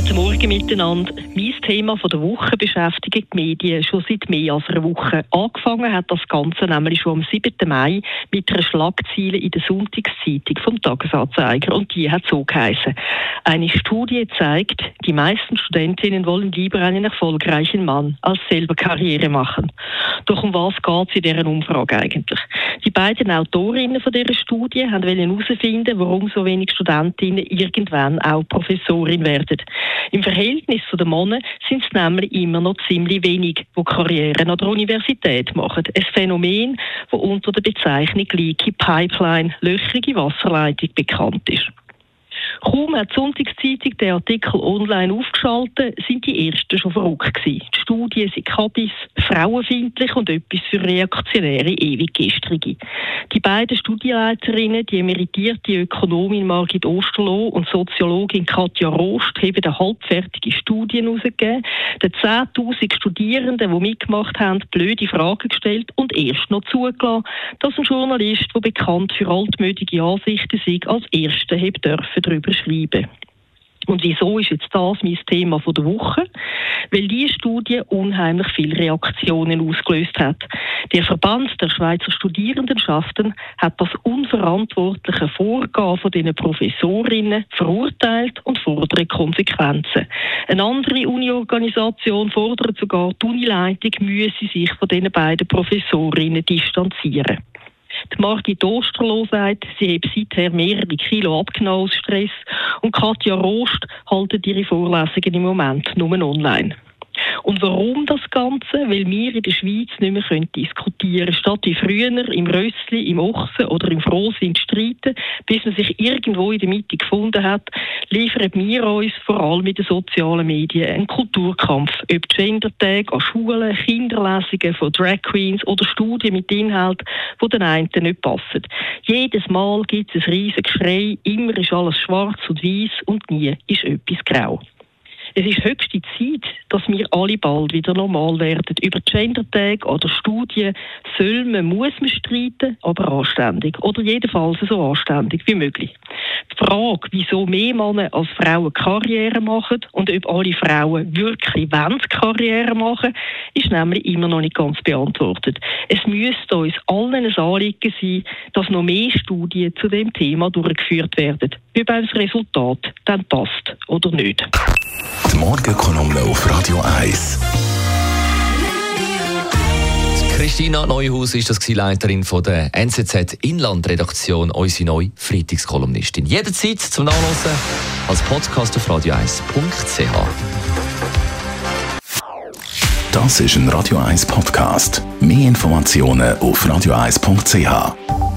Guten Morgen miteinander. Mein Thema von der Woche beschäftigt die Medien schon seit mehr als einer Woche. Angefangen hat das Ganze nämlich schon am 7. Mai mit einer Schlagzeile in der Sonntagszeitung vom Tagesanzeiger und die hat so geheißen. Eine Studie zeigt, die meisten Studentinnen wollen lieber einen erfolgreichen Mann als selber Karriere machen. Doch um was geht es in dieser Umfrage eigentlich? Die beiden Autorinnen von dieser Studie haben herausfinden, warum so wenig Studentinnen irgendwann auch Professorin werden. Im Verhältnis zu den Männern sind es nämlich immer noch ziemlich wenig, die Karrieren an der Universität machen. Ein Phänomen, das unter der Bezeichnung Leaky Pipeline, löchrige Wasserleitung bekannt ist. Kaum hat die Sonntagszeitung den Artikel online aufgeschaltet, sind die Ersten schon verrückt gewesen. Die Studien sind kabis, frauenfeindlich und etwas für reaktionäre Ewiggestrige. Die beiden Studienleiterinnen, die emeritierte Ökonomin Margit Osterloh und Soziologin Katja Rost, haben eine halbfertige Studie herausgegeben, den 10.000 Studierenden, die mitgemacht haben, blöde Fragen gestellt und erst noch zugelassen, dass ein Journalist, der bekannt für altmütige Ansichten ist, als Erster darüber schreiben. Und wieso ist jetzt das mein Thema der Woche? Weil diese Studie unheimlich viele Reaktionen ausgelöst hat. Der Verband der Schweizer Studierendenschaften hat das unverantwortliche Vorgehen von diesen Professorinnen verurteilt und fordert Konsequenzen. Eine andere Uni-Organisation fordert sogar, die Unileitung müsse sich von diesen beiden Professorinnen distanzieren. Die Margit Osterloh sagt, sie hat seither mehrere Kilo abgenommen aus Stress und Katja Rost haltet ihre Vorlesungen im Moment nur online. Und warum das Ganze? Weil wir in der Schweiz nicht mehr können diskutieren können. Statt wie früher im Rössli, im Ochsen oder im Frohsinn streiten, bis man sich irgendwo in der Mitte gefunden hat, liefern wir uns vor allem mit den sozialen Medien einen Kulturkampf. Ob Gender-Tag an Schulen, Kinderlesungen von Drag Queens oder Studien mit Inhalten, die den einen nicht passen. Jedes Mal gibt es ein riesiges Geschrei, immer ist alles schwarz und weiß und nie ist etwas grau. Es ist höchste Zeit, dass wir alle bald wieder normal werden. Über Gender-Tag oder Studien soll man, muss man streiten, aber anständig. Oder jedenfalls so anständig wie möglich. Die Frage, wieso mehr Männer als Frauen Karriere machen und ob alle Frauen wirklich wollen Karriere machen, ist nämlich immer noch nicht ganz beantwortet. Es müsste uns allen ein Anliegen sein, dass noch mehr Studien zu dem Thema durchgeführt werden, ob das Resultat dann passt oder nicht. Die Morgenkolumne auf Radio 1. Christina Neuhaus ist das Leiterin von der NZZ Inlandredaktion, unsere neue Freitagskolumnistin. Jederzeit zum Nachlesen als Podcast auf radio1.ch. Das ist ein Radio 1 Podcast. Mehr Informationen auf radio1.ch.